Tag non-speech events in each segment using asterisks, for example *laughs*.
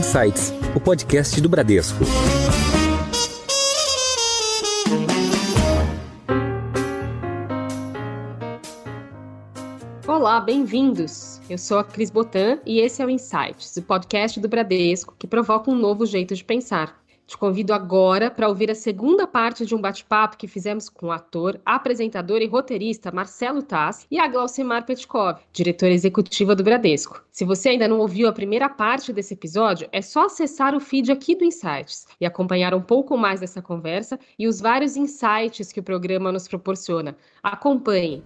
Insights, o podcast do Bradesco. Olá, bem-vindos! Eu sou a Cris Botan e esse é o Insights, o podcast do Bradesco que provoca um novo jeito de pensar. Te convido agora para ouvir a segunda parte de um bate-papo que fizemos com o ator, apresentador e roteirista Marcelo Tass e a Glaucimar Petkov, diretora executiva do Bradesco. Se você ainda não ouviu a primeira parte desse episódio, é só acessar o feed aqui do Insights e acompanhar um pouco mais dessa conversa e os vários insights que o programa nos proporciona. Acompanhe!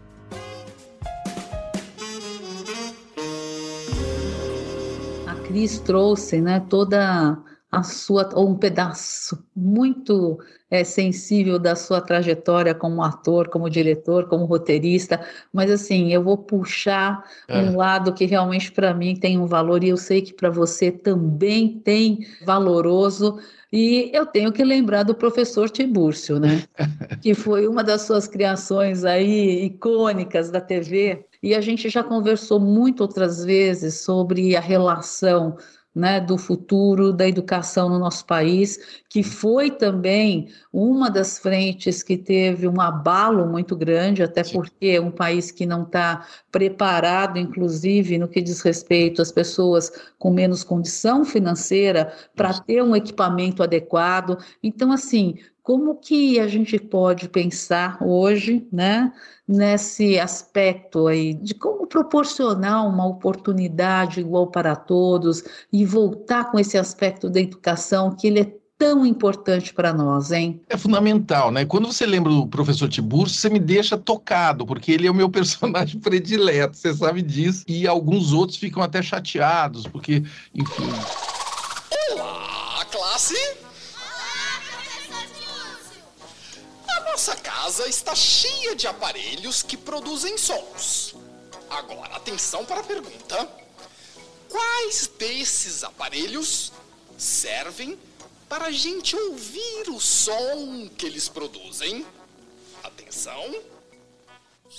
A Cris trouxe né, toda a sua ou um pedaço muito é, sensível da sua trajetória como ator, como diretor, como roteirista, mas assim eu vou puxar é. um lado que realmente para mim tem um valor e eu sei que para você também tem valoroso. E eu tenho que lembrar do professor Tibúrcio, né? *laughs* que foi uma das suas criações aí icônicas da TV. E a gente já conversou muito outras vezes sobre a relação né, do futuro da educação no nosso país, que foi também uma das frentes que teve um abalo muito grande, até porque é um país que não está preparado, inclusive no que diz respeito às pessoas com menos condição financeira, para ter um equipamento adequado. Então, assim, como que a gente pode pensar hoje, né, nesse aspecto aí de como proporcionar uma oportunidade igual para todos e voltar com esse aspecto da educação que ele é tão importante para nós, hein? É fundamental, né? Quando você lembra do professor Tiburcio, você me deixa tocado, porque ele é o meu *laughs* personagem predileto, você sabe disso, e alguns outros ficam até chateados, porque, enfim. Olá, classe! Casa está cheia de aparelhos que produzem sons. Agora, atenção para a pergunta: quais desses aparelhos servem para a gente ouvir o som que eles produzem? Atenção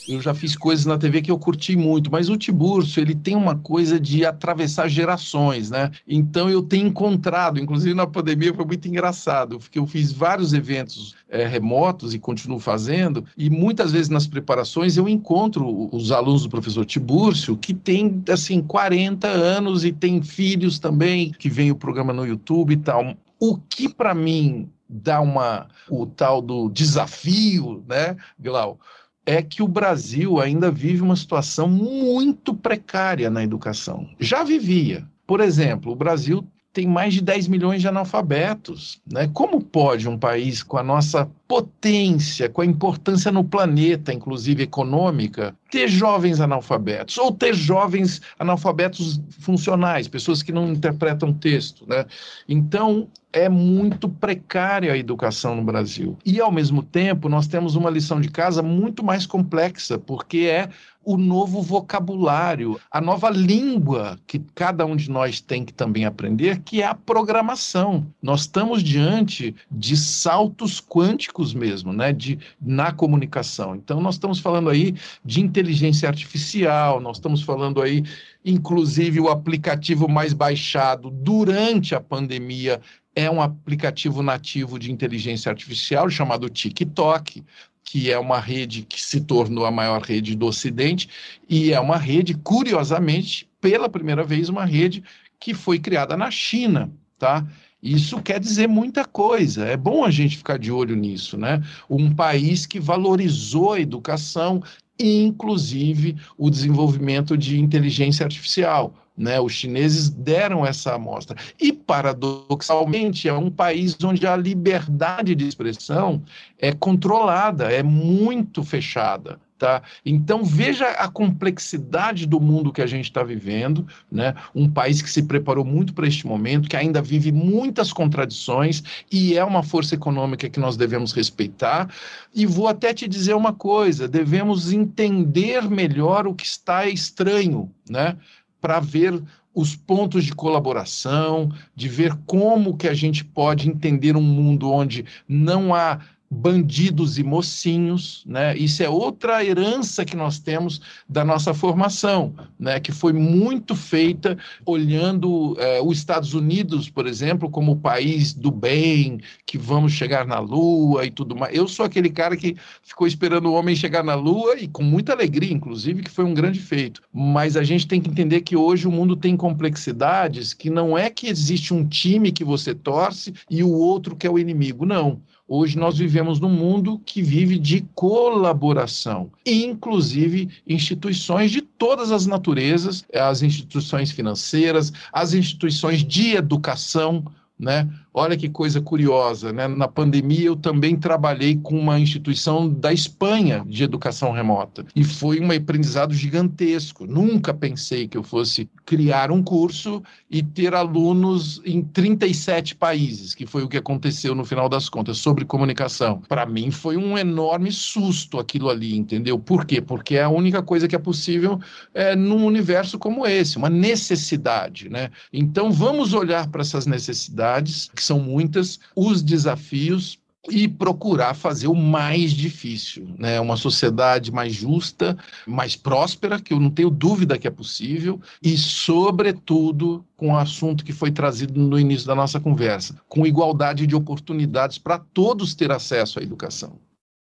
eu já fiz coisas na TV que eu curti muito, mas o Tiburcio, ele tem uma coisa de atravessar gerações, né? Então eu tenho encontrado, inclusive na pandemia foi muito engraçado, porque eu fiz vários eventos é, remotos e continuo fazendo, e muitas vezes nas preparações eu encontro os alunos do professor Tiburcio que tem, assim, 40 anos e tem filhos também, que vem o programa no YouTube e tal. O que para mim dá uma o tal do desafio, né, Glau? É que o Brasil ainda vive uma situação muito precária na educação. Já vivia. Por exemplo, o Brasil tem mais de 10 milhões de analfabetos. Né? Como pode um país com a nossa potência, com a importância no planeta, inclusive econômica, ter jovens analfabetos ou ter jovens analfabetos funcionais, pessoas que não interpretam texto, né? Então, é muito precária a educação no Brasil. E, ao mesmo tempo, nós temos uma lição de casa muito mais complexa, porque é o novo vocabulário, a nova língua que cada um de nós tem que também aprender, que é a programação. Nós estamos diante de saltos quânticos mesmo, né, de, na comunicação. Então, nós estamos falando aí de inteligência artificial, nós estamos falando aí, inclusive, o aplicativo mais baixado durante a pandemia é um aplicativo nativo de inteligência artificial chamado TikTok que é uma rede que se tornou a maior rede do Ocidente, e é uma rede, curiosamente, pela primeira vez, uma rede que foi criada na China, tá? Isso quer dizer muita coisa. É bom a gente ficar de olho nisso, né? Um país que valorizou a educação, inclusive o desenvolvimento de inteligência artificial. Né, os chineses deram essa amostra. E, paradoxalmente, é um país onde a liberdade de expressão é controlada, é muito fechada. Tá? Então veja a complexidade do mundo que a gente está vivendo, né? Um país que se preparou muito para este momento, que ainda vive muitas contradições e é uma força econômica que nós devemos respeitar. E vou até te dizer uma coisa: devemos entender melhor o que está estranho, né? para ver os pontos de colaboração, de ver como que a gente pode entender um mundo onde não há bandidos e mocinhos, né? Isso é outra herança que nós temos da nossa formação, né? Que foi muito feita olhando é, os Estados Unidos, por exemplo, como o país do bem, que vamos chegar na Lua e tudo mais. Eu sou aquele cara que ficou esperando o homem chegar na Lua e com muita alegria, inclusive, que foi um grande feito. Mas a gente tem que entender que hoje o mundo tem complexidades que não é que existe um time que você torce e o outro que é o inimigo, não. Hoje nós vivemos num mundo que vive de colaboração, inclusive instituições de todas as naturezas, as instituições financeiras, as instituições de educação, né? Olha que coisa curiosa, né? Na pandemia eu também trabalhei com uma instituição da Espanha de educação remota e foi um aprendizado gigantesco. Nunca pensei que eu fosse criar um curso e ter alunos em 37 países, que foi o que aconteceu no final das contas sobre comunicação. Para mim foi um enorme susto aquilo ali, entendeu? Por quê? Porque é a única coisa que é possível é, num universo como esse, uma necessidade, né? Então vamos olhar para essas necessidades que são muitas, os desafios e procurar fazer o mais difícil, né? Uma sociedade mais justa, mais próspera, que eu não tenho dúvida que é possível, e sobretudo com o assunto que foi trazido no início da nossa conversa, com igualdade de oportunidades para todos ter acesso à educação.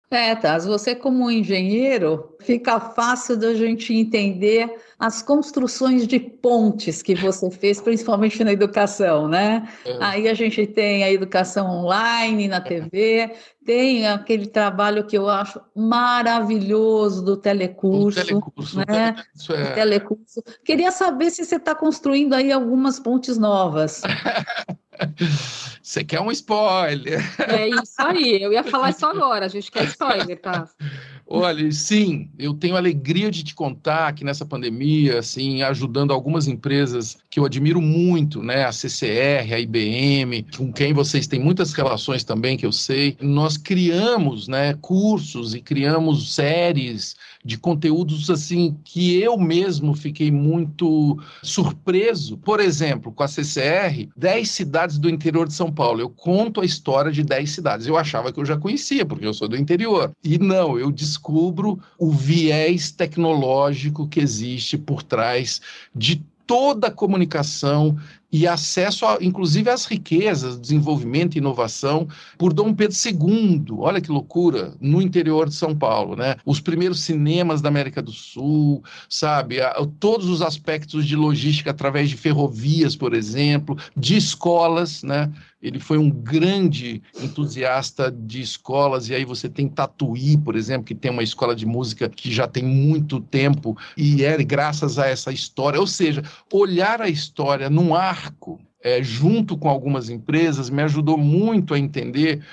É, Taz, você como engenheiro, fica fácil da gente entender as construções de pontes que você fez, principalmente na educação, né? É. Aí a gente tem a educação online, na TV, tem aquele trabalho que eu acho maravilhoso do telecurso. O telecurso, né? Isso é... telecurso. Queria saber se você está construindo aí algumas pontes novas. *laughs* *laughs* Você quer um spoiler? É isso aí, eu ia falar isso agora, a gente quer spoiler, tá? *laughs* Olha, sim, eu tenho alegria de te contar que nessa pandemia, assim, ajudando algumas empresas que eu admiro muito, né, a CCR, a IBM, com quem vocês têm muitas relações também, que eu sei, nós criamos, né, cursos e criamos séries de conteúdos assim que eu mesmo fiquei muito surpreso. Por exemplo, com a CCR, 10 cidades do interior de São Paulo. Eu conto a história de 10 cidades. Eu achava que eu já conhecia, porque eu sou do interior. E não, eu descubro o viés tecnológico que existe por trás de toda a comunicação e acesso, a, inclusive, às riquezas, desenvolvimento e inovação por Dom Pedro II. Olha que loucura, no interior de São Paulo, né? Os primeiros cinemas da América do Sul, sabe? A, todos os aspectos de logística através de ferrovias, por exemplo, de escolas, né? Ele foi um grande entusiasta de escolas, e aí você tem Tatuí, por exemplo, que tem uma escola de música que já tem muito tempo, e é graças a essa história. Ou seja, olhar a história num arco, é, junto com algumas empresas, me ajudou muito a entender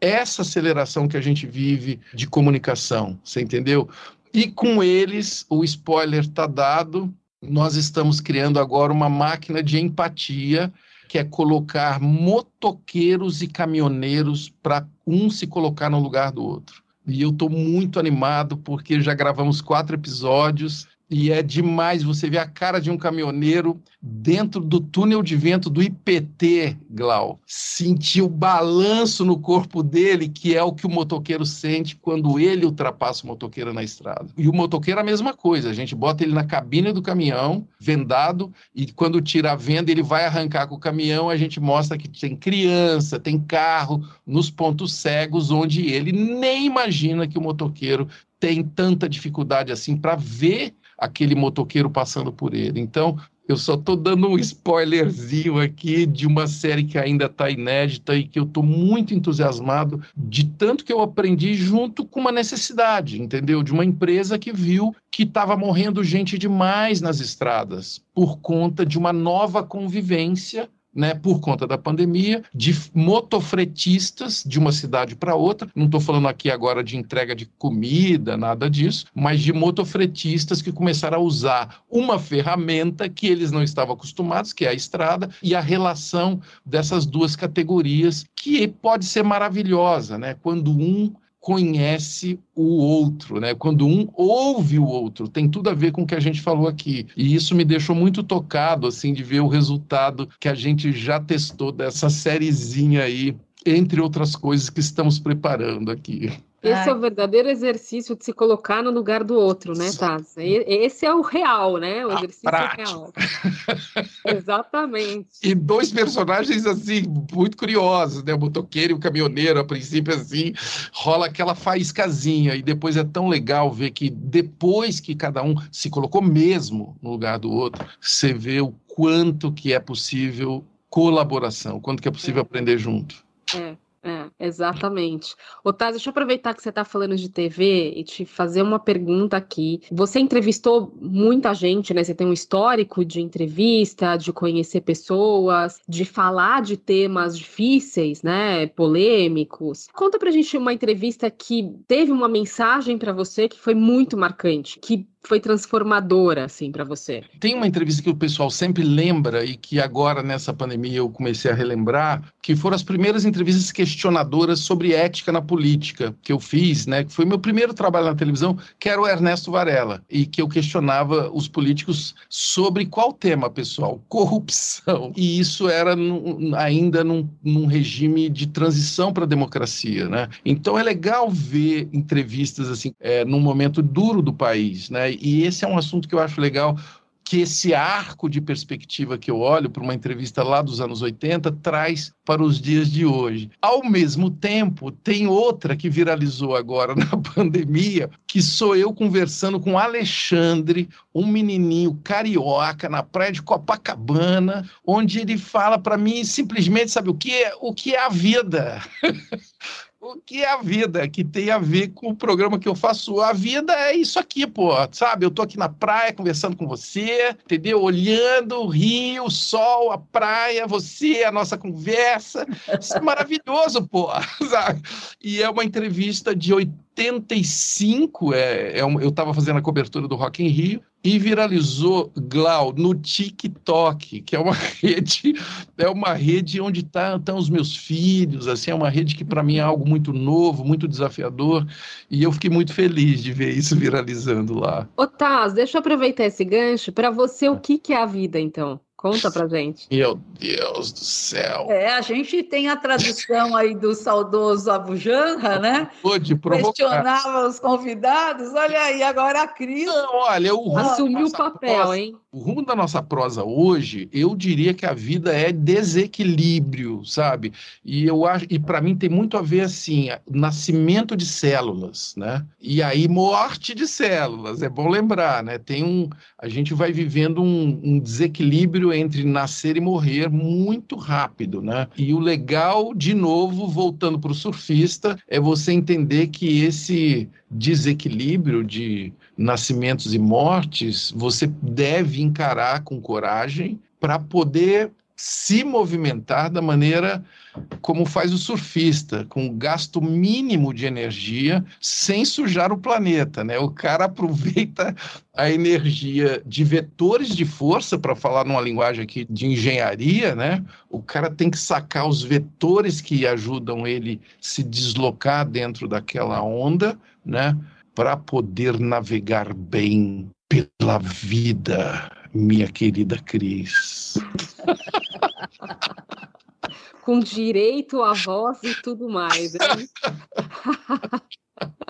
essa aceleração que a gente vive de comunicação, você entendeu? E com eles, o spoiler está dado, nós estamos criando agora uma máquina de empatia que é colocar motoqueiros e caminhoneiros para um se colocar no lugar do outro. E eu estou muito animado porque já gravamos quatro episódios e é demais você ver a cara de um caminhoneiro dentro do túnel de vento do IPT, Glau. Sentir o balanço no corpo dele, que é o que o motoqueiro sente quando ele ultrapassa o motoqueiro na estrada. E o motoqueiro é a mesma coisa. A gente bota ele na cabine do caminhão, vendado, e quando tira a venda, ele vai arrancar com o caminhão. A gente mostra que tem criança, tem carro nos pontos cegos, onde ele nem imagina que o motoqueiro tem tanta dificuldade assim para ver aquele motoqueiro passando por ele. Então, eu só estou dando um spoilerzinho aqui de uma série que ainda está inédita e que eu estou muito entusiasmado de tanto que eu aprendi junto com uma necessidade, entendeu? De uma empresa que viu que estava morrendo gente demais nas estradas por conta de uma nova convivência né, por conta da pandemia, de motofretistas de uma cidade para outra. Não estou falando aqui agora de entrega de comida, nada disso, mas de motofretistas que começaram a usar uma ferramenta que eles não estavam acostumados, que é a estrada, e a relação dessas duas categorias, que pode ser maravilhosa, né? Quando um conhece o outro, né? Quando um ouve o outro, tem tudo a ver com o que a gente falou aqui. E isso me deixou muito tocado, assim, de ver o resultado que a gente já testou dessa sériezinha aí entre outras coisas que estamos preparando aqui. Esse Ai. é o verdadeiro exercício de se colocar no lugar do outro, né, Taz? Esse é o real, né? O exercício real. Exatamente. E dois personagens, assim, muito curiosos, né? O motoqueiro e o caminhoneiro, a princípio, assim, rola aquela faíscazinha. E depois é tão legal ver que depois que cada um se colocou mesmo no lugar do outro, você vê o quanto que é possível colaboração, quanto que é possível é. aprender junto. É. É, exatamente. Otávio, deixa eu aproveitar que você está falando de TV e te fazer uma pergunta aqui. Você entrevistou muita gente, né? Você tem um histórico de entrevista, de conhecer pessoas, de falar de temas difíceis, né? Polêmicos. Conta pra gente uma entrevista que teve uma mensagem para você que foi muito marcante, que foi transformadora, assim, para você? Tem uma entrevista que o pessoal sempre lembra e que agora, nessa pandemia, eu comecei a relembrar, que foram as primeiras entrevistas questionadoras sobre ética na política que eu fiz, né? Que foi meu primeiro trabalho na televisão, que era o Ernesto Varela, e que eu questionava os políticos sobre qual tema, pessoal? Corrupção. E isso era ainda num, num regime de transição para a democracia, né? Então é legal ver entrevistas, assim, é, num momento duro do país, né? E esse é um assunto que eu acho legal que esse arco de perspectiva que eu olho para uma entrevista lá dos anos 80 traz para os dias de hoje. Ao mesmo tempo, tem outra que viralizou agora *laughs* na pandemia, que sou eu conversando com Alexandre, um menininho carioca na praia de Copacabana, onde ele fala para mim simplesmente, sabe o que é? O que é a vida? *laughs* o que é a vida, que tem a ver com o programa que eu faço. A vida é isso aqui, pô, sabe? Eu tô aqui na praia conversando com você, entendeu? Olhando o rio, o sol, a praia, você, a nossa conversa. Isso é maravilhoso, pô, *laughs* sabe? E é uma entrevista de 85, é, é um, eu estava fazendo a cobertura do Rock in Rio, e viralizou Glau no TikTok, que é uma *laughs* rede, é uma rede onde tá, estão os meus filhos, assim, é uma rede que para mim é algo muito novo, muito desafiador, e eu fiquei muito feliz de ver isso viralizando lá. Otávio, deixa eu aproveitar esse gancho. Para você, o que, que é a vida, então? Conta pra gente. Meu Deus do céu. É, a gente tem a tradição aí do saudoso Abu Janra, né? Pode provocar. Questionava os convidados. Olha aí, agora a Cris. Não, olha, o assumiu o papel, prosa, hein? O rumo da nossa prosa hoje, eu diria que a vida é desequilíbrio, sabe? E eu acho, e para mim tem muito a ver assim, nascimento de células, né? E aí morte de células. É bom lembrar, né? Tem um, a gente vai vivendo um, um desequilíbrio entre nascer e morrer muito rápido, né? E o legal, de novo, voltando para o surfista, é você entender que esse desequilíbrio de nascimentos e mortes você deve encarar com coragem para poder se movimentar da maneira como faz o surfista, com gasto mínimo de energia, sem sujar o planeta, né? O cara aproveita a energia de vetores de força, para falar numa linguagem aqui de engenharia, né? O cara tem que sacar os vetores que ajudam ele se deslocar dentro daquela onda, né? Para poder navegar bem pela vida, minha querida Cris. *laughs* Com direito à voz e tudo mais. *laughs*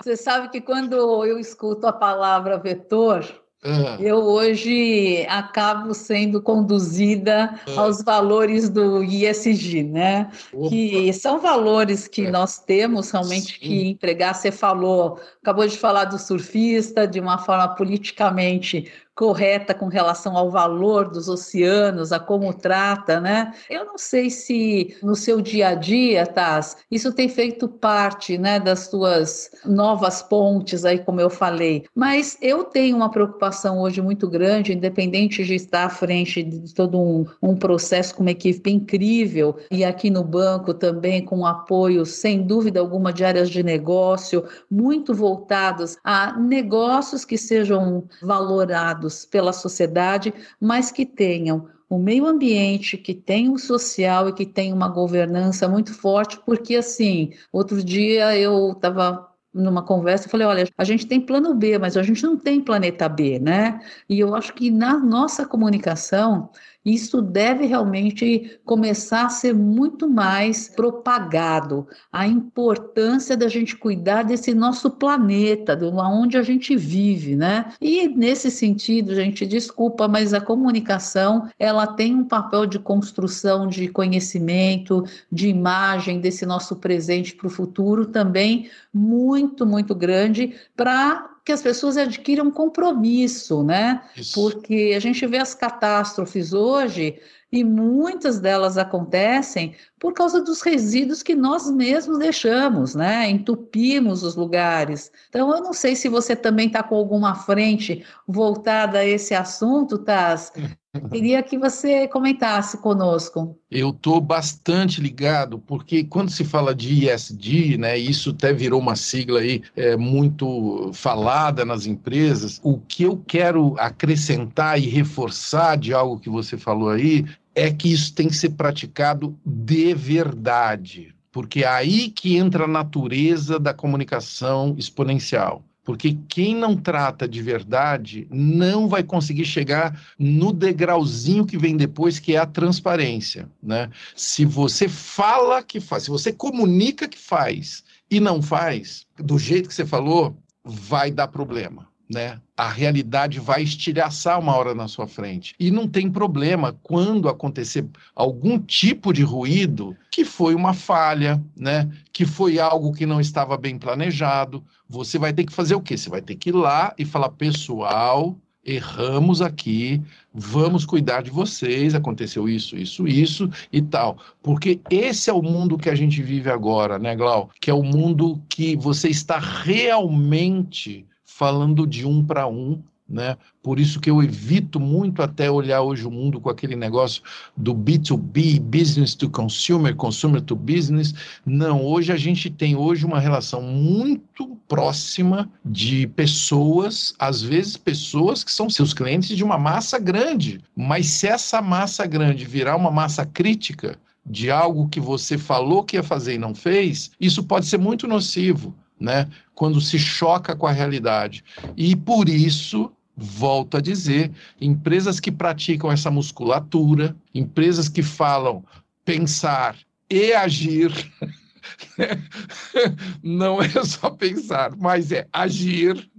Você sabe que quando eu escuto a palavra vetor, Uhum. Eu hoje acabo sendo conduzida uhum. aos valores do ISG, né? Opa. Que são valores que é. nós temos realmente Sim. que empregar. Você falou, acabou de falar do surfista de uma forma politicamente correta com relação ao valor dos oceanos, a como trata, né? Eu não sei se no seu dia a dia, Taz, isso tem feito parte, né, das suas novas pontes aí, como eu falei. Mas eu tenho uma preocupação hoje muito grande, independente de estar à frente de todo um, um processo com uma equipe incrível e aqui no banco também com apoio, sem dúvida alguma, de áreas de negócio muito voltados a negócios que sejam valorados pela sociedade, mas que tenham o meio ambiente, que tenham o social e que tenham uma governança muito forte, porque assim, outro dia eu estava numa conversa, eu falei, olha, a gente tem plano B, mas a gente não tem planeta B, né? E eu acho que na nossa comunicação, Isso deve realmente começar a ser muito mais propagado. A importância da gente cuidar desse nosso planeta, de onde a gente vive, né? E nesse sentido, gente, desculpa, mas a comunicação ela tem um papel de construção de conhecimento, de imagem desse nosso presente para o futuro também muito, muito grande para que as pessoas adquiram compromisso, né? Isso. Porque a gente vê as catástrofes hoje e muitas delas acontecem por causa dos resíduos que nós mesmos deixamos, né? Entupimos os lugares. Então, eu não sei se você também está com alguma frente voltada a esse assunto, Taz. *laughs* Queria que você comentasse conosco. Eu estou bastante ligado, porque quando se fala de ISD, né, isso até virou uma sigla aí é, muito falada nas empresas. O que eu quero acrescentar e reforçar de algo que você falou aí é que isso tem que ser praticado de verdade, porque é aí que entra a natureza da comunicação exponencial. Porque quem não trata de verdade não vai conseguir chegar no degrauzinho que vem depois, que é a transparência. Né? Se você fala que faz, se você comunica que faz e não faz, do jeito que você falou, vai dar problema né? A realidade vai estilhaçar uma hora na sua frente. E não tem problema quando acontecer algum tipo de ruído que foi uma falha, né? Que foi algo que não estava bem planejado. Você vai ter que fazer o quê? Você vai ter que ir lá e falar, pessoal, erramos aqui, vamos cuidar de vocês, aconteceu isso, isso, isso e tal. Porque esse é o mundo que a gente vive agora, né, Glau? Que é o mundo que você está realmente falando de um para um, né? Por isso que eu evito muito até olhar hoje o mundo com aquele negócio do B2B, business to consumer, consumer to business. Não, hoje a gente tem hoje uma relação muito próxima de pessoas, às vezes pessoas que são seus clientes de uma massa grande. Mas se essa massa grande virar uma massa crítica, de algo que você falou que ia fazer e não fez, isso pode ser muito nocivo né? Quando se choca com a realidade. E por isso, volto a dizer, empresas que praticam essa musculatura, empresas que falam pensar e agir, *laughs* não é só pensar, mas é agir,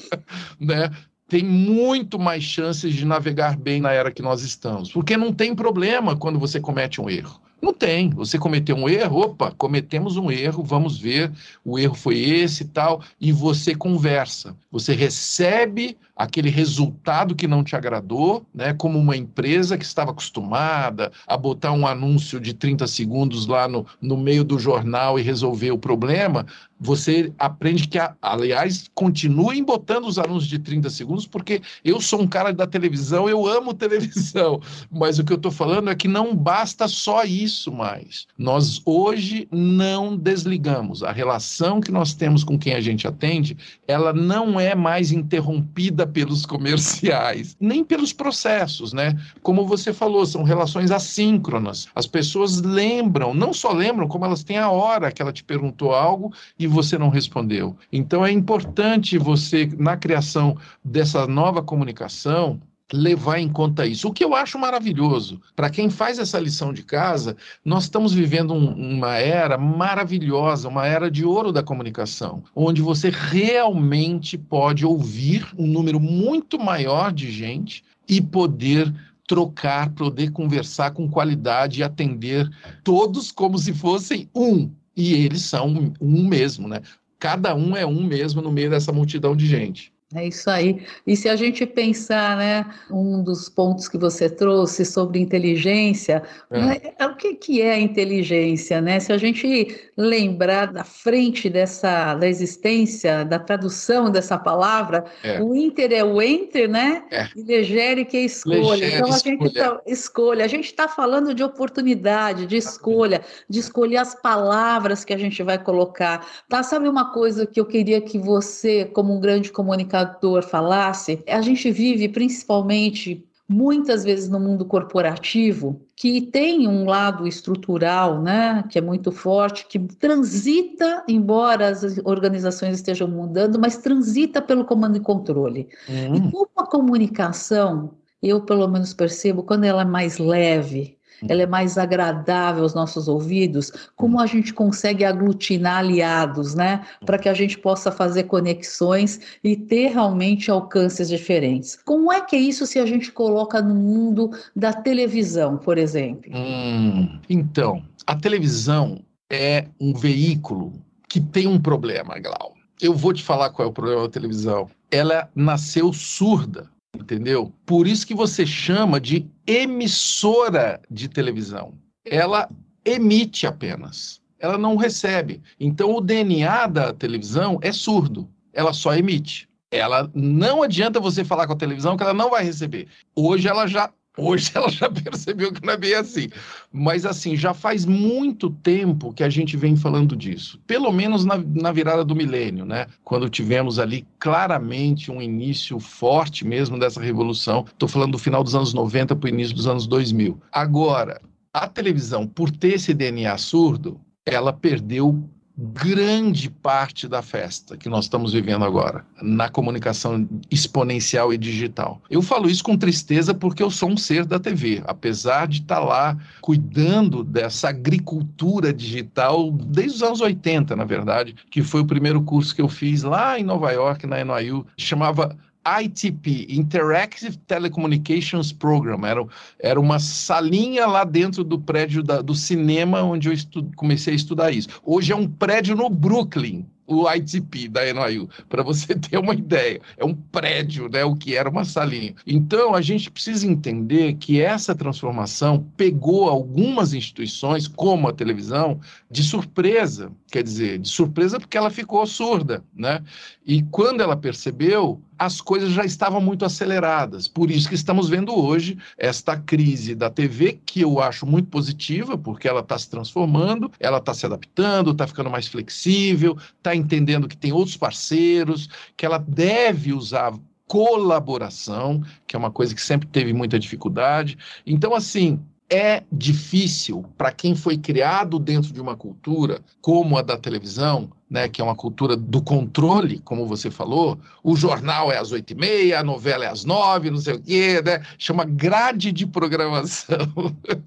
*laughs* né? Tem muito mais chances de navegar bem na era que nós estamos, porque não tem problema quando você comete um erro. Não tem. Você cometeu um erro, opa, cometemos um erro, vamos ver, o erro foi esse e tal, e você conversa. Você recebe aquele resultado que não te agradou, né? Como uma empresa que estava acostumada a botar um anúncio de 30 segundos lá no, no meio do jornal e resolver o problema, você aprende que, aliás, continuem botando os anúncios de 30 segundos, porque eu sou um cara da televisão, eu amo *laughs* televisão, mas o que eu estou falando é que não basta só isso mais. Nós hoje não desligamos. A relação que nós temos com quem a gente atende, ela não é mais interrompida pelos comerciais, nem pelos processos, né? Como você falou, são relações assíncronas. As pessoas lembram, não só lembram, como elas têm a hora que ela te perguntou algo e você não respondeu. Então é importante você, na criação dessa nova comunicação, levar em conta isso. O que eu acho maravilhoso, para quem faz essa lição de casa, nós estamos vivendo um, uma era maravilhosa, uma era de ouro da comunicação, onde você realmente pode ouvir um número muito maior de gente e poder trocar, poder conversar com qualidade e atender todos como se fossem um e eles são um mesmo, né? Cada um é um mesmo no meio dessa multidão de gente. É isso aí. E se a gente pensar, né, um dos pontos que você trouxe sobre inteligência, é. Né, é o que, que é inteligência, né? Se a gente lembrar da frente dessa, da existência, da tradução dessa palavra, é. o inter é o enter, né? É. E legere que é escolha. Legere, então a gente está escolha. A gente está falando de oportunidade, de escolha, de escolher as palavras que a gente vai colocar. Tá? Sabe uma coisa que eu queria que você, como um grande comunicador comunicador falasse, a gente vive principalmente muitas vezes no mundo corporativo, que tem um lado estrutural, né, que é muito forte, que transita, embora as organizações estejam mudando, mas transita pelo comando e controle. Hum. E como a comunicação eu pelo menos percebo quando ela é mais leve, ela é mais agradável aos nossos ouvidos, como a gente consegue aglutinar aliados, né? Para que a gente possa fazer conexões e ter realmente alcances diferentes. Como é que é isso se a gente coloca no mundo da televisão, por exemplo? Hum, então, a televisão é um veículo que tem um problema, Glau. Eu vou te falar qual é o problema da televisão. Ela nasceu surda entendeu? Por isso que você chama de emissora de televisão. Ela emite apenas, ela não recebe. Então o DNA da televisão é surdo, ela só emite. Ela não adianta você falar com a televisão que ela não vai receber. Hoje ela já Hoje ela já *laughs* percebeu que não é bem assim. Mas, assim, já faz muito tempo que a gente vem falando disso. Pelo menos na, na virada do milênio, né? Quando tivemos ali claramente um início forte mesmo dessa revolução. Estou falando do final dos anos 90 para o início dos anos 2000. Agora, a televisão, por ter esse DNA surdo, ela perdeu grande parte da festa que nós estamos vivendo agora, na comunicação exponencial e digital. Eu falo isso com tristeza porque eu sou um ser da TV, apesar de estar lá cuidando dessa agricultura digital desde os anos 80, na verdade, que foi o primeiro curso que eu fiz lá em Nova York, na NYU, chamava ITP, Interactive Telecommunications Program. Era, era uma salinha lá dentro do prédio da, do cinema onde eu estu, comecei a estudar isso. Hoje é um prédio no Brooklyn, o ITP da NYU, para você *laughs* ter uma ideia. É um prédio, né, o que era uma salinha. Então, a gente precisa entender que essa transformação pegou algumas instituições, como a televisão, de surpresa. Quer dizer, de surpresa porque ela ficou surda, né? E quando ela percebeu, as coisas já estavam muito aceleradas. Por isso que estamos vendo hoje esta crise da TV, que eu acho muito positiva, porque ela está se transformando, ela está se adaptando, está ficando mais flexível, está entendendo que tem outros parceiros, que ela deve usar colaboração, que é uma coisa que sempre teve muita dificuldade. Então, assim, é difícil para quem foi criado dentro de uma cultura como a da televisão, né, que é uma cultura do controle, como você falou. O jornal é às oito e meia, a novela é às nove, não sei o quê, né? Chama grade de programação.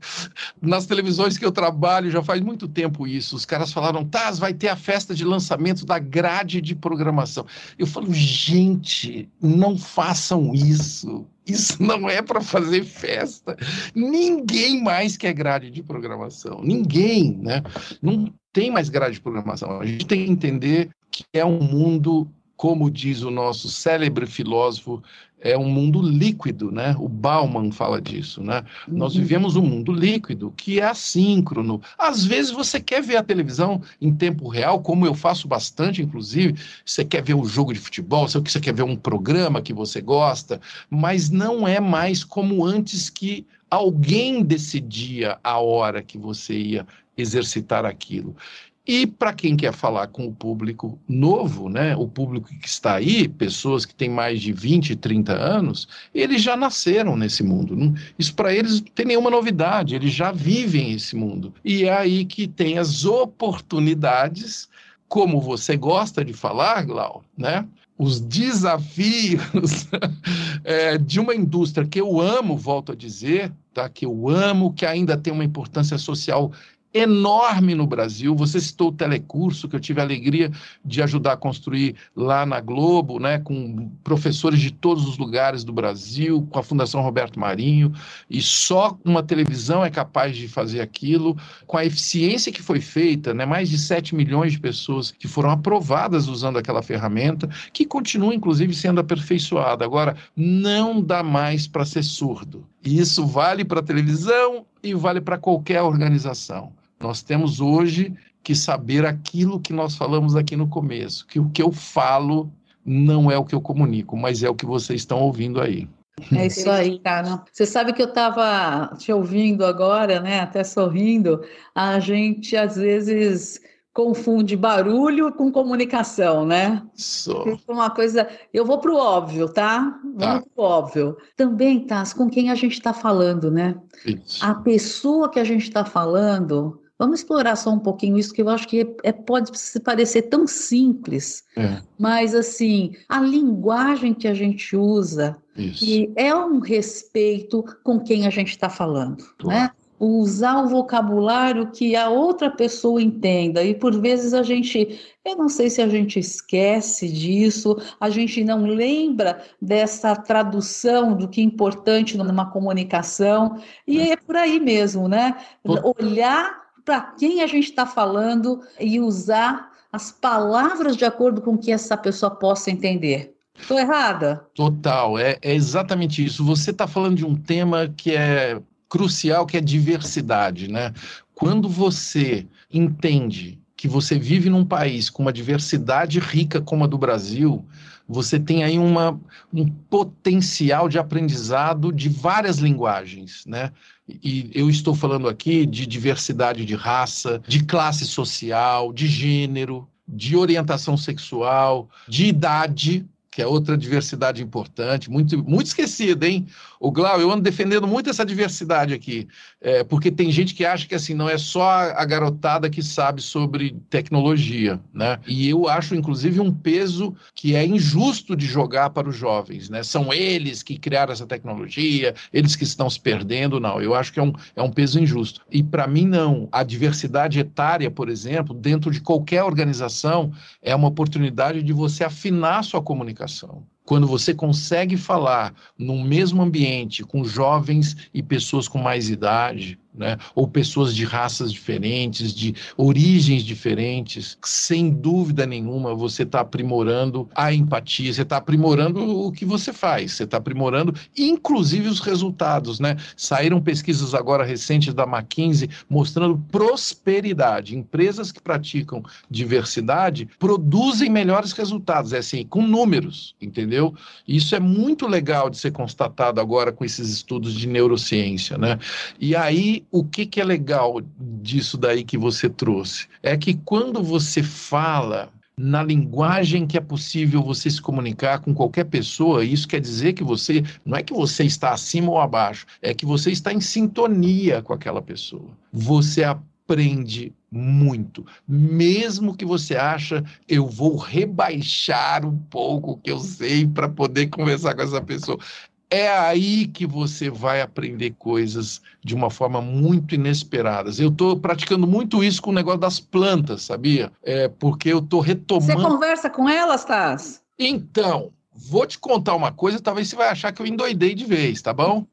*laughs* Nas televisões que eu trabalho já faz muito tempo isso. Os caras falaram, Taz, vai ter a festa de lançamento da grade de programação. Eu falo, gente, não façam isso. Isso *laughs* não é para fazer festa. Ninguém mais quer grade de programação. Ninguém, né? Não tem mais grade de programação. A gente tem que entender que é um mundo, como diz o nosso célebre filósofo, é um mundo líquido, né? O Bauman fala disso, né? Uhum. Nós vivemos um mundo líquido que é assíncrono. Às vezes você quer ver a televisão em tempo real, como eu faço bastante, inclusive. Você quer ver um jogo de futebol, você quer ver um programa que você gosta, mas não é mais como antes que alguém decidia a hora que você ia exercitar aquilo. E para quem quer falar com o público novo, né, o público que está aí, pessoas que têm mais de 20, 30 anos, eles já nasceram nesse mundo. Isso para eles não tem nenhuma novidade, eles já vivem esse mundo. E é aí que tem as oportunidades, como você gosta de falar, Glau, né? Os desafios *laughs* é, de uma indústria que eu amo, volto a dizer, tá? que eu amo, que ainda tem uma importância social enorme no Brasil. Você citou o telecurso, que eu tive a alegria de ajudar a construir lá na Globo, né, com professores de todos os lugares do Brasil, com a Fundação Roberto Marinho, e só uma televisão é capaz de fazer aquilo, com a eficiência que foi feita, né, mais de 7 milhões de pessoas que foram aprovadas usando aquela ferramenta, que continua, inclusive, sendo aperfeiçoada. Agora, não dá mais para ser surdo. E isso vale para a televisão e vale para qualquer organização. Nós temos hoje que saber aquilo que nós falamos aqui no começo, que o que eu falo não é o que eu comunico, mas é o que vocês estão ouvindo aí. É isso aí, cara. Você sabe que eu estava te ouvindo agora, né? Até sorrindo. A gente às vezes confunde barulho com comunicação, né? Isso. Uma coisa. Eu vou para o óbvio, tá? Vamos tá. para o óbvio. Também, Taz, com quem a gente está falando, né? Isso. A pessoa que a gente está falando Vamos explorar só um pouquinho isso, que eu acho que é, é pode se parecer tão simples, é. mas assim, a linguagem que a gente usa e é um respeito com quem a gente está falando, claro. né? usar o vocabulário que a outra pessoa entenda. E por vezes a gente, eu não sei se a gente esquece disso, a gente não lembra dessa tradução do que é importante numa comunicação. E é por aí mesmo, né? Olhar para quem a gente está falando e usar as palavras de acordo com que essa pessoa possa entender. Estou errada? Total, é, é exatamente isso. Você está falando de um tema que é crucial que é diversidade, né? Quando você entende que você vive num país com uma diversidade rica como a do Brasil, você tem aí uma, um potencial de aprendizado de várias linguagens, né? E eu estou falando aqui de diversidade de raça, de classe social, de gênero, de orientação sexual, de idade, que é outra diversidade importante, muito, muito esquecida, hein? O Glau, eu ando defendendo muito essa diversidade aqui, é, porque tem gente que acha que assim não é só a garotada que sabe sobre tecnologia, né? E eu acho, inclusive, um peso que é injusto de jogar para os jovens, né? São eles que criaram essa tecnologia, eles que estão se perdendo, não. Eu acho que é um, é um peso injusto. E para mim, não. A diversidade etária, por exemplo, dentro de qualquer organização, é uma oportunidade de você afinar sua comunicação quando você consegue falar no mesmo ambiente com jovens e pessoas com mais idade, né? ou pessoas de raças diferentes, de origens diferentes, sem dúvida nenhuma você está aprimorando a empatia, você está aprimorando o que você faz, você está aprimorando inclusive os resultados. Né? Saíram pesquisas agora recentes da McKinsey mostrando prosperidade. Empresas que praticam diversidade produzem melhores resultados, é assim, com números, entendeu? Isso é muito legal de ser constatado agora com esses estudos de neurociência. Né? E aí o que, que é legal disso daí que você trouxe? É que quando você fala na linguagem que é possível você se comunicar com qualquer pessoa, isso quer dizer que você, não é que você está acima ou abaixo, é que você está em sintonia com aquela pessoa. Você aprende muito, mesmo que você acha eu vou rebaixar um pouco o que eu sei para poder conversar com essa pessoa é aí que você vai aprender coisas de uma forma muito inesperadas. Eu estou praticando muito isso com o negócio das plantas, sabia? É porque eu estou retomando. Você conversa com elas, Taz? Então, Vou te contar uma coisa, talvez você vai achar que eu endoidei de vez, tá bom?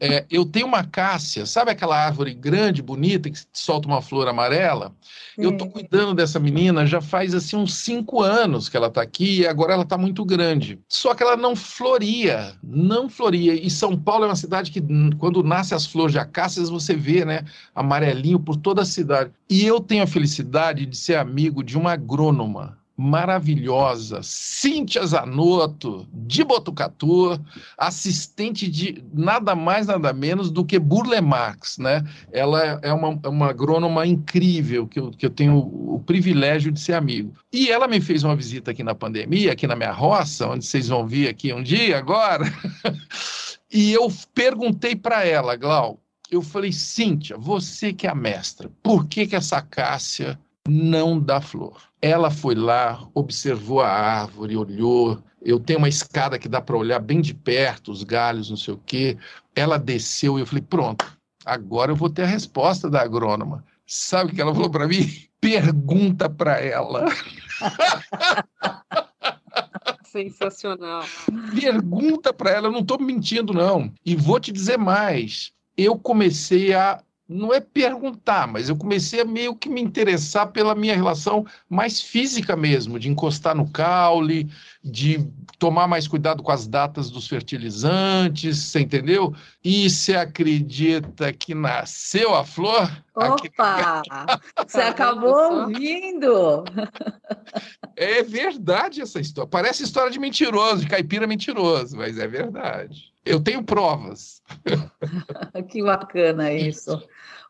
É, eu tenho uma cássia, sabe aquela árvore grande, bonita, que solta uma flor amarela? Sim. Eu tô cuidando dessa menina já faz assim uns cinco anos que ela tá aqui e agora ela tá muito grande. Só que ela não floria, não floria. E São Paulo é uma cidade que quando nasce as flores de acácias você vê, né, amarelinho por toda a cidade. E eu tenho a felicidade de ser amigo de uma agrônoma maravilhosa, Cíntia Zanotto, de Botucatu, assistente de nada mais, nada menos do que Burle Marx, né? Ela é uma, é uma agrônoma incrível, que eu, que eu tenho o, o privilégio de ser amigo. E ela me fez uma visita aqui na pandemia, aqui na minha roça, onde vocês vão vir aqui um dia agora, *laughs* e eu perguntei para ela, Glau, eu falei, Cíntia, você que é a mestra, por que que essa Cássia não dá flor. Ela foi lá, observou a árvore, olhou. Eu tenho uma escada que dá para olhar bem de perto, os galhos, não sei o quê. Ela desceu e eu falei: pronto, agora eu vou ter a resposta da agrônoma. Sabe o que ela falou para mim? *laughs* Pergunta para ela. *laughs* Sensacional. Pergunta para ela, eu não estou mentindo, não. E vou te dizer mais. Eu comecei a não é perguntar, mas eu comecei a meio que me interessar pela minha relação mais física mesmo, de encostar no caule, de tomar mais cuidado com as datas dos fertilizantes, você entendeu? E você acredita que nasceu a flor? Opa! Você *laughs* acabou ouvindo! É verdade essa história. Parece história de mentiroso, de caipira mentiroso, mas é verdade. Eu tenho provas. *laughs* que bacana isso.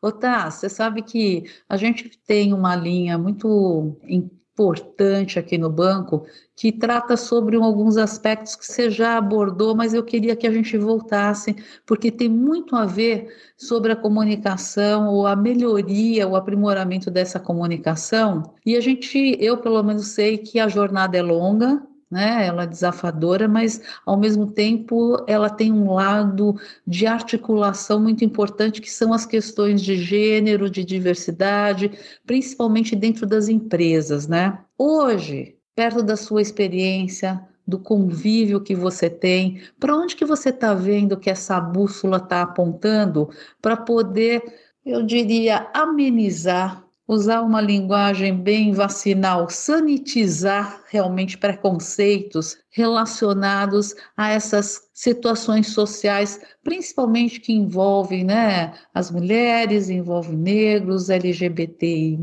Otá, você sabe que a gente tem uma linha muito importante aqui no banco que trata sobre alguns aspectos que você já abordou, mas eu queria que a gente voltasse, porque tem muito a ver sobre a comunicação ou a melhoria, o aprimoramento dessa comunicação. E a gente, eu pelo menos sei que a jornada é longa, né? Ela é desafiadora, mas ao mesmo tempo ela tem um lado de articulação muito importante que são as questões de gênero, de diversidade, principalmente dentro das empresas, né? Hoje, perto da sua experiência, do convívio que você tem, para onde que você está vendo que essa bússola está apontando para poder, eu diria, amenizar usar uma linguagem bem vacinal, sanitizar realmente preconceitos relacionados a essas situações sociais, principalmente que envolvem né, as mulheres, envolve negros, LGBTI+,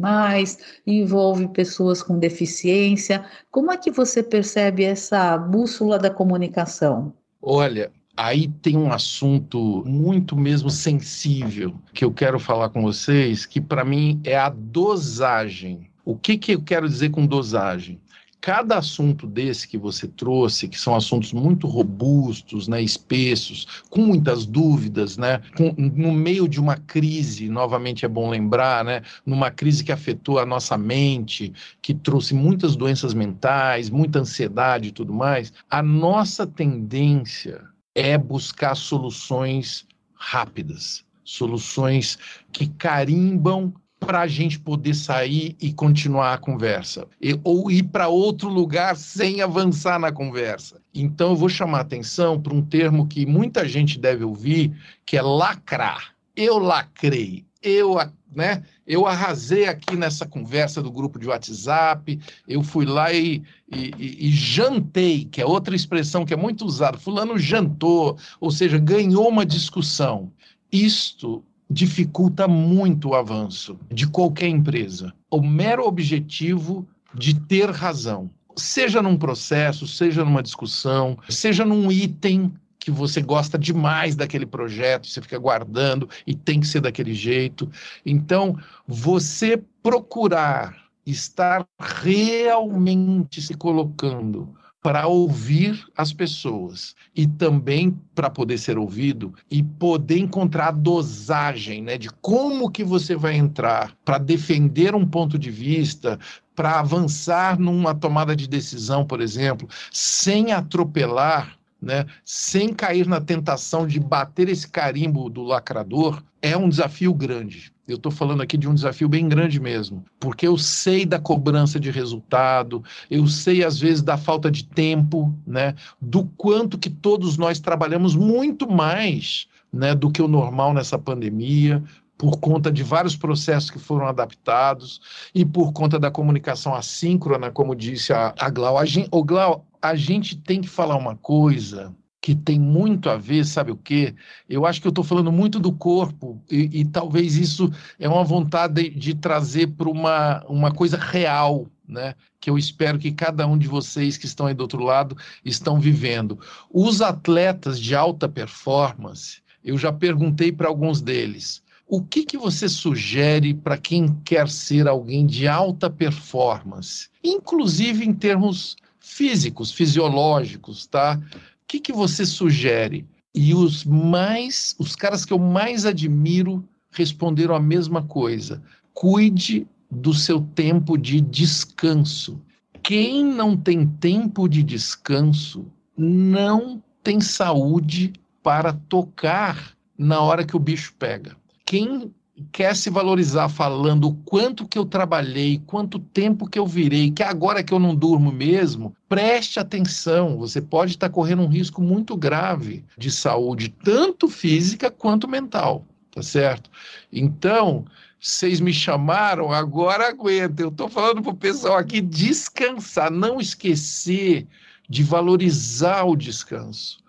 envolve pessoas com deficiência. Como é que você percebe essa bússola da comunicação? Olha, Aí tem um assunto muito mesmo sensível que eu quero falar com vocês, que para mim é a dosagem. O que, que eu quero dizer com dosagem? Cada assunto desse que você trouxe, que são assuntos muito robustos, né, espessos, com muitas dúvidas, né, com, no meio de uma crise, novamente é bom lembrar, né, numa crise que afetou a nossa mente, que trouxe muitas doenças mentais, muita ansiedade e tudo mais, a nossa tendência é buscar soluções rápidas, soluções que carimbam para a gente poder sair e continuar a conversa, e, ou ir para outro lugar sem avançar na conversa. Então, eu vou chamar atenção para um termo que muita gente deve ouvir, que é lacrar. Eu lacrei, eu, né, eu arrasei aqui nessa conversa do grupo de WhatsApp, eu fui lá e, e, e, jantei, que é outra expressão que é muito usada. Fulano jantou, ou seja, ganhou uma discussão. Isto dificulta muito o avanço de qualquer empresa. O mero objetivo de ter razão, seja num processo, seja numa discussão, seja num item que você gosta demais daquele projeto, você fica guardando e tem que ser daquele jeito. Então, você procurar estar realmente se colocando para ouvir as pessoas e também para poder ser ouvido e poder encontrar a dosagem, né, de como que você vai entrar para defender um ponto de vista, para avançar numa tomada de decisão, por exemplo, sem atropelar né, sem cair na tentação de bater esse carimbo do lacrador, é um desafio grande. Eu estou falando aqui de um desafio bem grande mesmo, porque eu sei da cobrança de resultado, eu sei às vezes da falta de tempo, né, do quanto que todos nós trabalhamos muito mais né, do que o normal nessa pandemia, por conta de vários processos que foram adaptados e por conta da comunicação assíncrona, como disse a, a Glau. A o Glau, a gente tem que falar uma coisa que tem muito a ver, sabe o quê? Eu acho que eu estou falando muito do corpo e, e, talvez isso é uma vontade de, de trazer para uma, uma coisa real, né? Que eu espero que cada um de vocês que estão aí do outro lado estão vivendo. Os atletas de alta performance, eu já perguntei para alguns deles, o que, que você sugere para quem quer ser alguém de alta performance, inclusive em termos físicos, fisiológicos, tá? O que, que você sugere? E os mais, os caras que eu mais admiro responderam a mesma coisa. Cuide do seu tempo de descanso. Quem não tem tempo de descanso não tem saúde para tocar na hora que o bicho pega quem quer se valorizar falando o quanto que eu trabalhei, quanto tempo que eu virei, que agora que eu não durmo mesmo, preste atenção, você pode estar correndo um risco muito grave de saúde, tanto física quanto mental, tá certo? Então, vocês me chamaram, agora aguenta. Eu estou falando para o pessoal aqui descansar, não esquecer de valorizar o descanso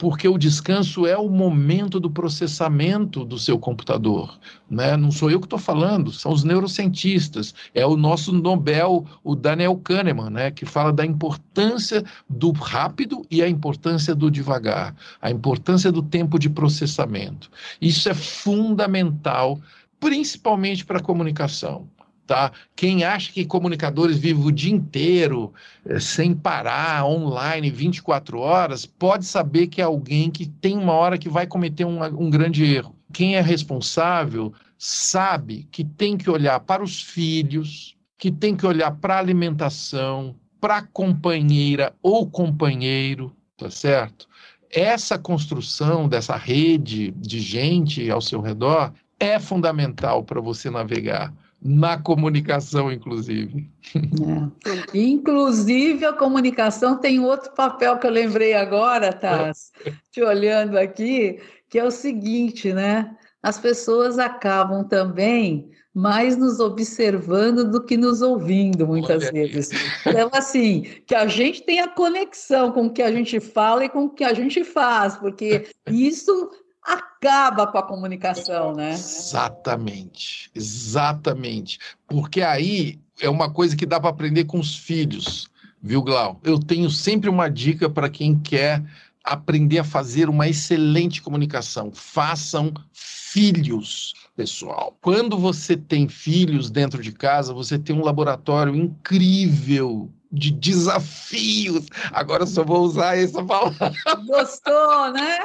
porque o descanso é o momento do processamento do seu computador. Né? Não sou eu que estou falando, são os neurocientistas. É o nosso Nobel, o Daniel Kahneman, né? que fala da importância do rápido e a importância do devagar, a importância do tempo de processamento. Isso é fundamental, principalmente para a comunicação tá? Quem acha que comunicadores vivem o dia inteiro é, sem parar, online, 24 horas, pode saber que é alguém que tem uma hora que vai cometer um, um grande erro. Quem é responsável sabe que tem que olhar para os filhos, que tem que olhar para a alimentação, para a companheira ou companheiro, tá certo? Essa construção dessa rede de gente ao seu redor é fundamental para você navegar na comunicação, inclusive. É. Inclusive, a comunicação tem outro papel que eu lembrei agora, Taz, te olhando aqui, que é o seguinte, né? As pessoas acabam também mais nos observando do que nos ouvindo, muitas Olha vezes. Então, assim, que a gente tenha conexão com o que a gente fala e com o que a gente faz, porque isso acaba com a comunicação, né? Exatamente, exatamente. Porque aí é uma coisa que dá para aprender com os filhos, viu, Glau? Eu tenho sempre uma dica para quem quer aprender a fazer uma excelente comunicação. Façam filhos, pessoal. Quando você tem filhos dentro de casa, você tem um laboratório incrível de desafios. Agora só vou usar essa palavra. Gostou, né?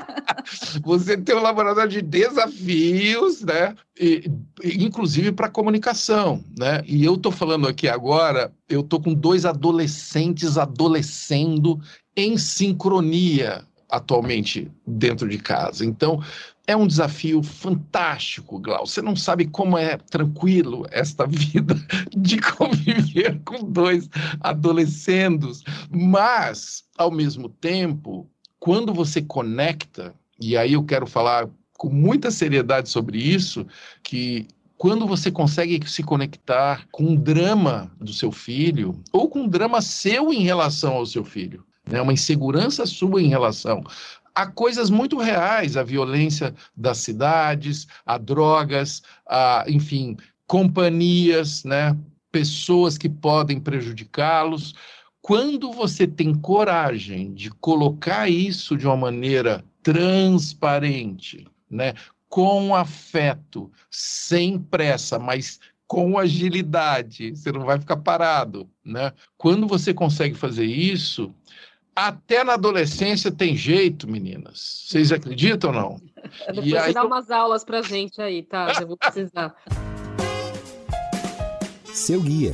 Você tem um laboratório de desafios, né? E, inclusive para comunicação, né? E eu estou falando aqui agora, eu estou com dois adolescentes adolescendo em sincronia atualmente dentro de casa. Então, é um desafio fantástico, Glau. Você não sabe como é tranquilo esta *laughs* vida de conviver com dois adolescendos, mas, ao mesmo tempo, quando você conecta, e aí eu quero falar com muita seriedade sobre isso, que quando você consegue se conectar com um drama do seu filho, ou com um drama seu em relação ao seu filho, né, uma insegurança sua em relação há coisas muito reais, a violência das cidades, a drogas, a, enfim, companhias, né, pessoas que podem prejudicá-los. Quando você tem coragem de colocar isso de uma maneira transparente, né, com afeto, sem pressa, mas com agilidade, você não vai ficar parado, né? Quando você consegue fazer isso, até na adolescência tem jeito, meninas. Vocês acreditam ou não? *laughs* Depois e aí... você dá umas aulas pra gente aí, tá? Eu vou precisar. Seu guia.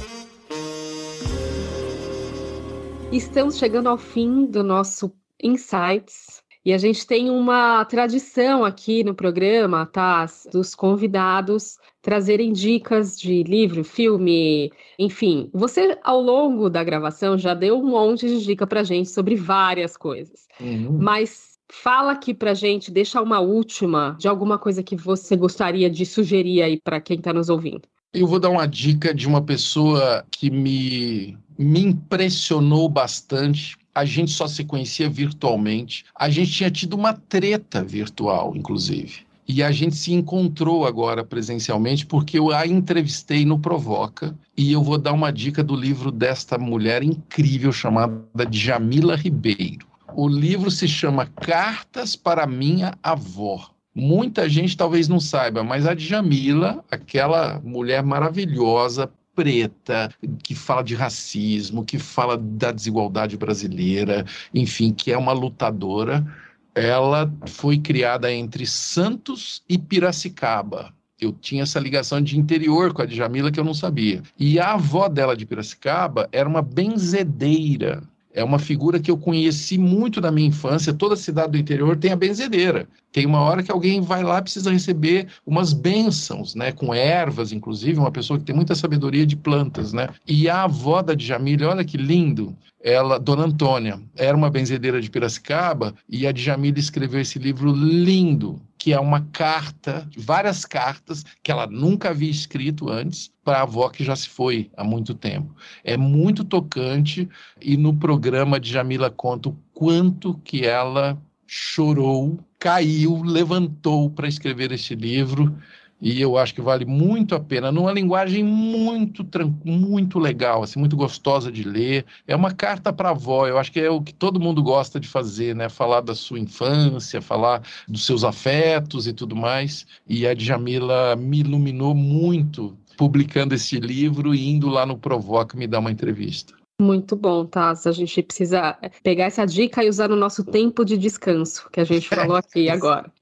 Estamos chegando ao fim do nosso Insights. E a gente tem uma tradição aqui no programa, tá? Dos convidados trazerem dicas de livro, filme, enfim. Você, ao longo da gravação, já deu um monte de dica pra gente sobre várias coisas. Uhum. Mas fala aqui pra gente, deixa uma última de alguma coisa que você gostaria de sugerir aí para quem está nos ouvindo. Eu vou dar uma dica de uma pessoa que me, me impressionou bastante. A gente só se conhecia virtualmente. A gente tinha tido uma treta virtual, inclusive. E a gente se encontrou agora presencialmente porque eu a entrevistei no Provoca e eu vou dar uma dica do livro desta mulher incrível chamada Jamila Ribeiro. O livro se chama Cartas para Minha Avó. Muita gente talvez não saiba, mas a Djamila, aquela mulher maravilhosa, preta, que fala de racismo, que fala da desigualdade brasileira, enfim, que é uma lutadora, ela foi criada entre Santos e Piracicaba. Eu tinha essa ligação de interior com a Djamila que eu não sabia. E a avó dela de Piracicaba era uma benzedeira. É uma figura que eu conheci muito na minha infância. Toda cidade do interior tem a benzedeira. Tem uma hora que alguém vai lá precisa receber umas bênçãos, né, com ervas, inclusive, uma pessoa que tem muita sabedoria de plantas, né? E a avó da Djamila, olha que lindo, ela, Dona Antônia, era uma benzedeira de Piracicaba e a Djamila escreveu esse livro lindo, que é uma carta, várias cartas que ela nunca havia escrito antes para a avó que já se foi há muito tempo. É muito tocante e no programa Djamila conta o quanto que ela chorou, caiu, levantou para escrever este livro e eu acho que vale muito a pena, numa linguagem muito muito legal, assim, muito gostosa de ler. É uma carta para avó, eu acho que é o que todo mundo gosta de fazer, né? Falar da sua infância, falar dos seus afetos e tudo mais. E a Djamila me iluminou muito publicando esse livro e indo lá no Provoca me dar uma entrevista. Muito bom, tá? A gente precisa pegar essa dica e usar no nosso tempo de descanso, que a gente falou *laughs* aqui agora.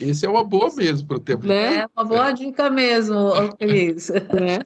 Esse é uma boa mesmo para o tempo. Né? É uma boa é. dica mesmo, Cris. *laughs* né?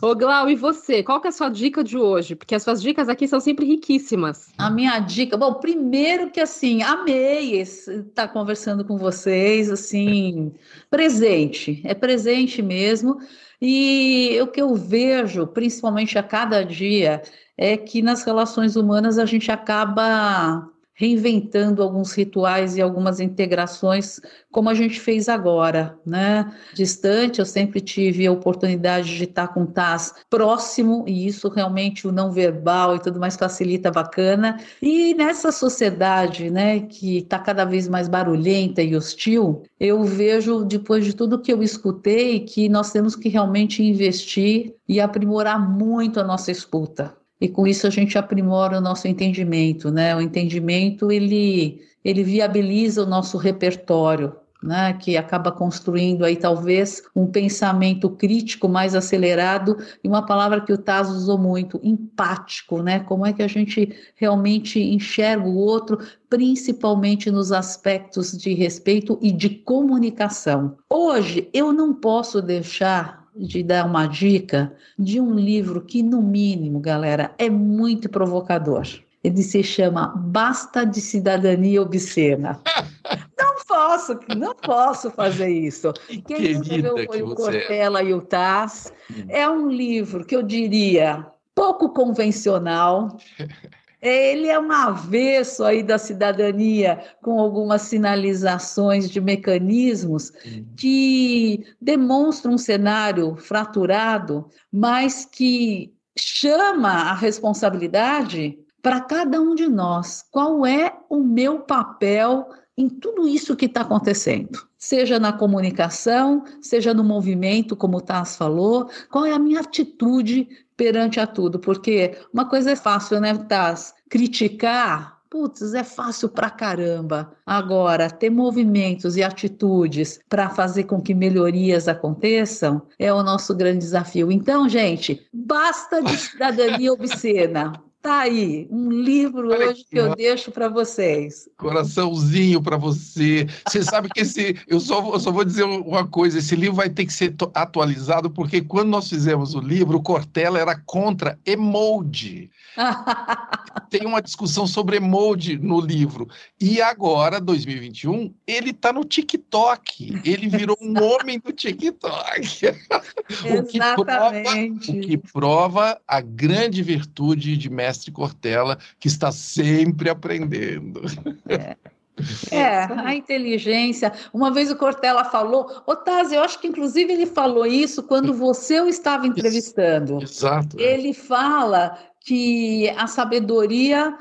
Ô, Glau, e você? Qual que é a sua dica de hoje? Porque as suas dicas aqui são sempre riquíssimas. A minha dica, bom, primeiro que assim, amei estar tá conversando com vocês, assim, presente, é presente mesmo. E o que eu vejo, principalmente a cada dia, é que nas relações humanas a gente acaba reinventando alguns rituais e algumas integrações, como a gente fez agora, né? Distante, eu sempre tive a oportunidade de estar com Taz próximo, e isso realmente o não verbal e tudo mais facilita bacana. E nessa sociedade, né, que está cada vez mais barulhenta e hostil, eu vejo, depois de tudo que eu escutei, que nós temos que realmente investir e aprimorar muito a nossa escuta e com isso a gente aprimora o nosso entendimento, né? O entendimento ele ele viabiliza o nosso repertório, né, que acaba construindo aí talvez um pensamento crítico mais acelerado e uma palavra que o Taz usou muito, empático, né? Como é que a gente realmente enxerga o outro, principalmente nos aspectos de respeito e de comunicação. Hoje eu não posso deixar de dar uma dica de um livro que, no mínimo, galera, é muito provocador. Ele se chama Basta de Cidadania Obscena. *laughs* não posso, não posso fazer isso. Quem escreveu foi o é. Cortella e o Taz. Hum. É um livro que eu diria pouco convencional. *laughs* Ele é um avesso aí da cidadania, com algumas sinalizações de mecanismos que demonstram um cenário fraturado, mas que chama a responsabilidade para cada um de nós. Qual é o meu papel em tudo isso que está acontecendo? Seja na comunicação, seja no movimento, como o Taz falou, qual é a minha atitude perante a tudo, porque uma coisa é fácil, né, Taz? Criticar, putz, é fácil pra caramba. Agora, ter movimentos e atitudes para fazer com que melhorias aconteçam é o nosso grande desafio. Então, gente, basta de cidadania obscena. *laughs* Tá aí, um livro Olha hoje que eu deixo para vocês. Coraçãozinho para você. Você sabe que esse. Eu só, eu só vou dizer uma coisa: esse livro vai ter que ser atualizado, porque quando nós fizemos o livro, o Cortella era contra emoji. *laughs* Tem uma discussão sobre emoji no livro. E agora, 2021, ele está no TikTok. Ele virou um homem do TikTok. *laughs* o, que prova, o que prova a grande virtude de Mestre Cortella, que está sempre aprendendo. É. É, a inteligência. Uma vez o Cortella falou, Otávio, eu acho que inclusive ele falou isso quando você o estava entrevistando. Exato. É. Ele fala que a sabedoria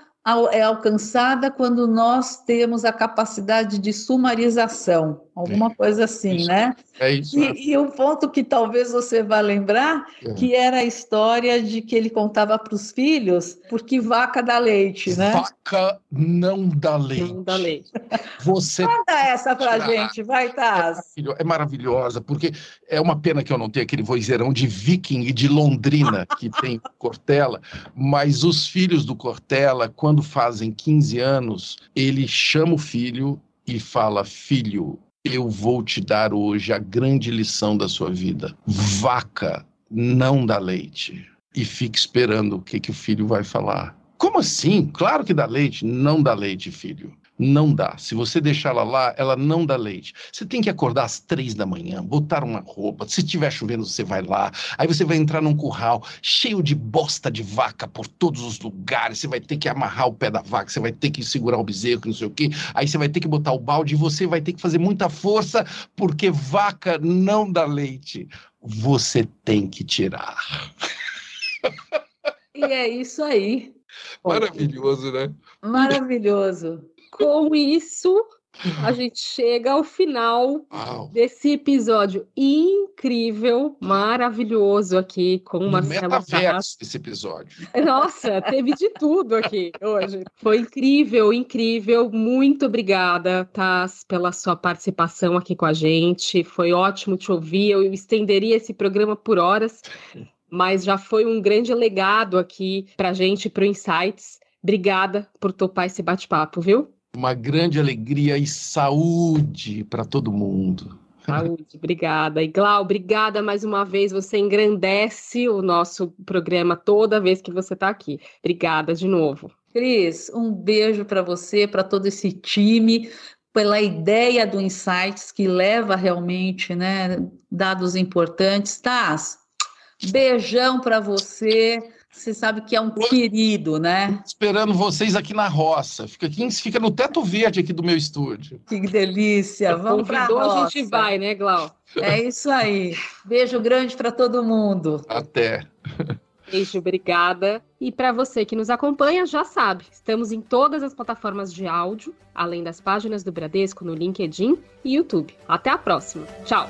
é alcançada quando nós temos a capacidade de sumarização, alguma é, coisa assim, isso, né? É isso. E, e um ponto que talvez você vá lembrar, é. que era a história de que ele contava para os filhos, porque vaca dá leite, né? Vaca não dá leite. Não dá leite. Você Manda essa para a gente, vai, Taz. É maravilhosa, porque é uma pena que eu não tenha aquele vozeirão de viking e de Londrina *laughs* que tem Cortella, mas os filhos do Cortella, quando quando fazem 15 anos, ele chama o filho e fala: Filho, eu vou te dar hoje a grande lição da sua vida. Vaca não dá leite. E fica esperando o que, que o filho vai falar. Como assim? Claro que dá leite. Não dá leite, filho. Não dá. Se você deixar ela lá, ela não dá leite. Você tem que acordar às três da manhã, botar uma roupa. Se estiver chovendo, você vai lá. Aí você vai entrar num curral cheio de bosta de vaca por todos os lugares. Você vai ter que amarrar o pé da vaca, você vai ter que segurar o bezerro, não sei o quê. Aí você vai ter que botar o balde e você vai ter que fazer muita força, porque vaca não dá leite. Você tem que tirar. E é isso aí. Maravilhoso, né? Maravilhoso. Com isso, a *laughs* gente chega ao final Uau. desse episódio incrível, maravilhoso aqui com o Marcelo metaverso esse episódio. *laughs* Nossa, teve de tudo aqui hoje. Foi incrível, incrível. Muito obrigada, Taz, pela sua participação aqui com a gente. Foi ótimo te ouvir. Eu estenderia esse programa por horas, mas já foi um grande legado aqui pra gente, pro Insights. Obrigada por topar esse bate-papo, viu? Uma grande alegria e saúde para todo mundo. Saúde, obrigada. E Glau, obrigada mais uma vez. Você engrandece o nosso programa toda vez que você está aqui. Obrigada de novo. Cris, um beijo para você, para todo esse time, pela ideia do Insights que leva realmente, né, dados importantes. Taz, beijão para você. Você sabe que é um querido, né? Esperando vocês aqui na roça. Fica, aqui, fica no teto verde aqui do meu estúdio. Que delícia. Vamos para a gente vai, né, Glau? É isso aí. Beijo grande para todo mundo. Até. Beijo, obrigada. E para você que nos acompanha, já sabe, estamos em todas as plataformas de áudio, além das páginas do Bradesco no LinkedIn e YouTube. Até a próxima. Tchau.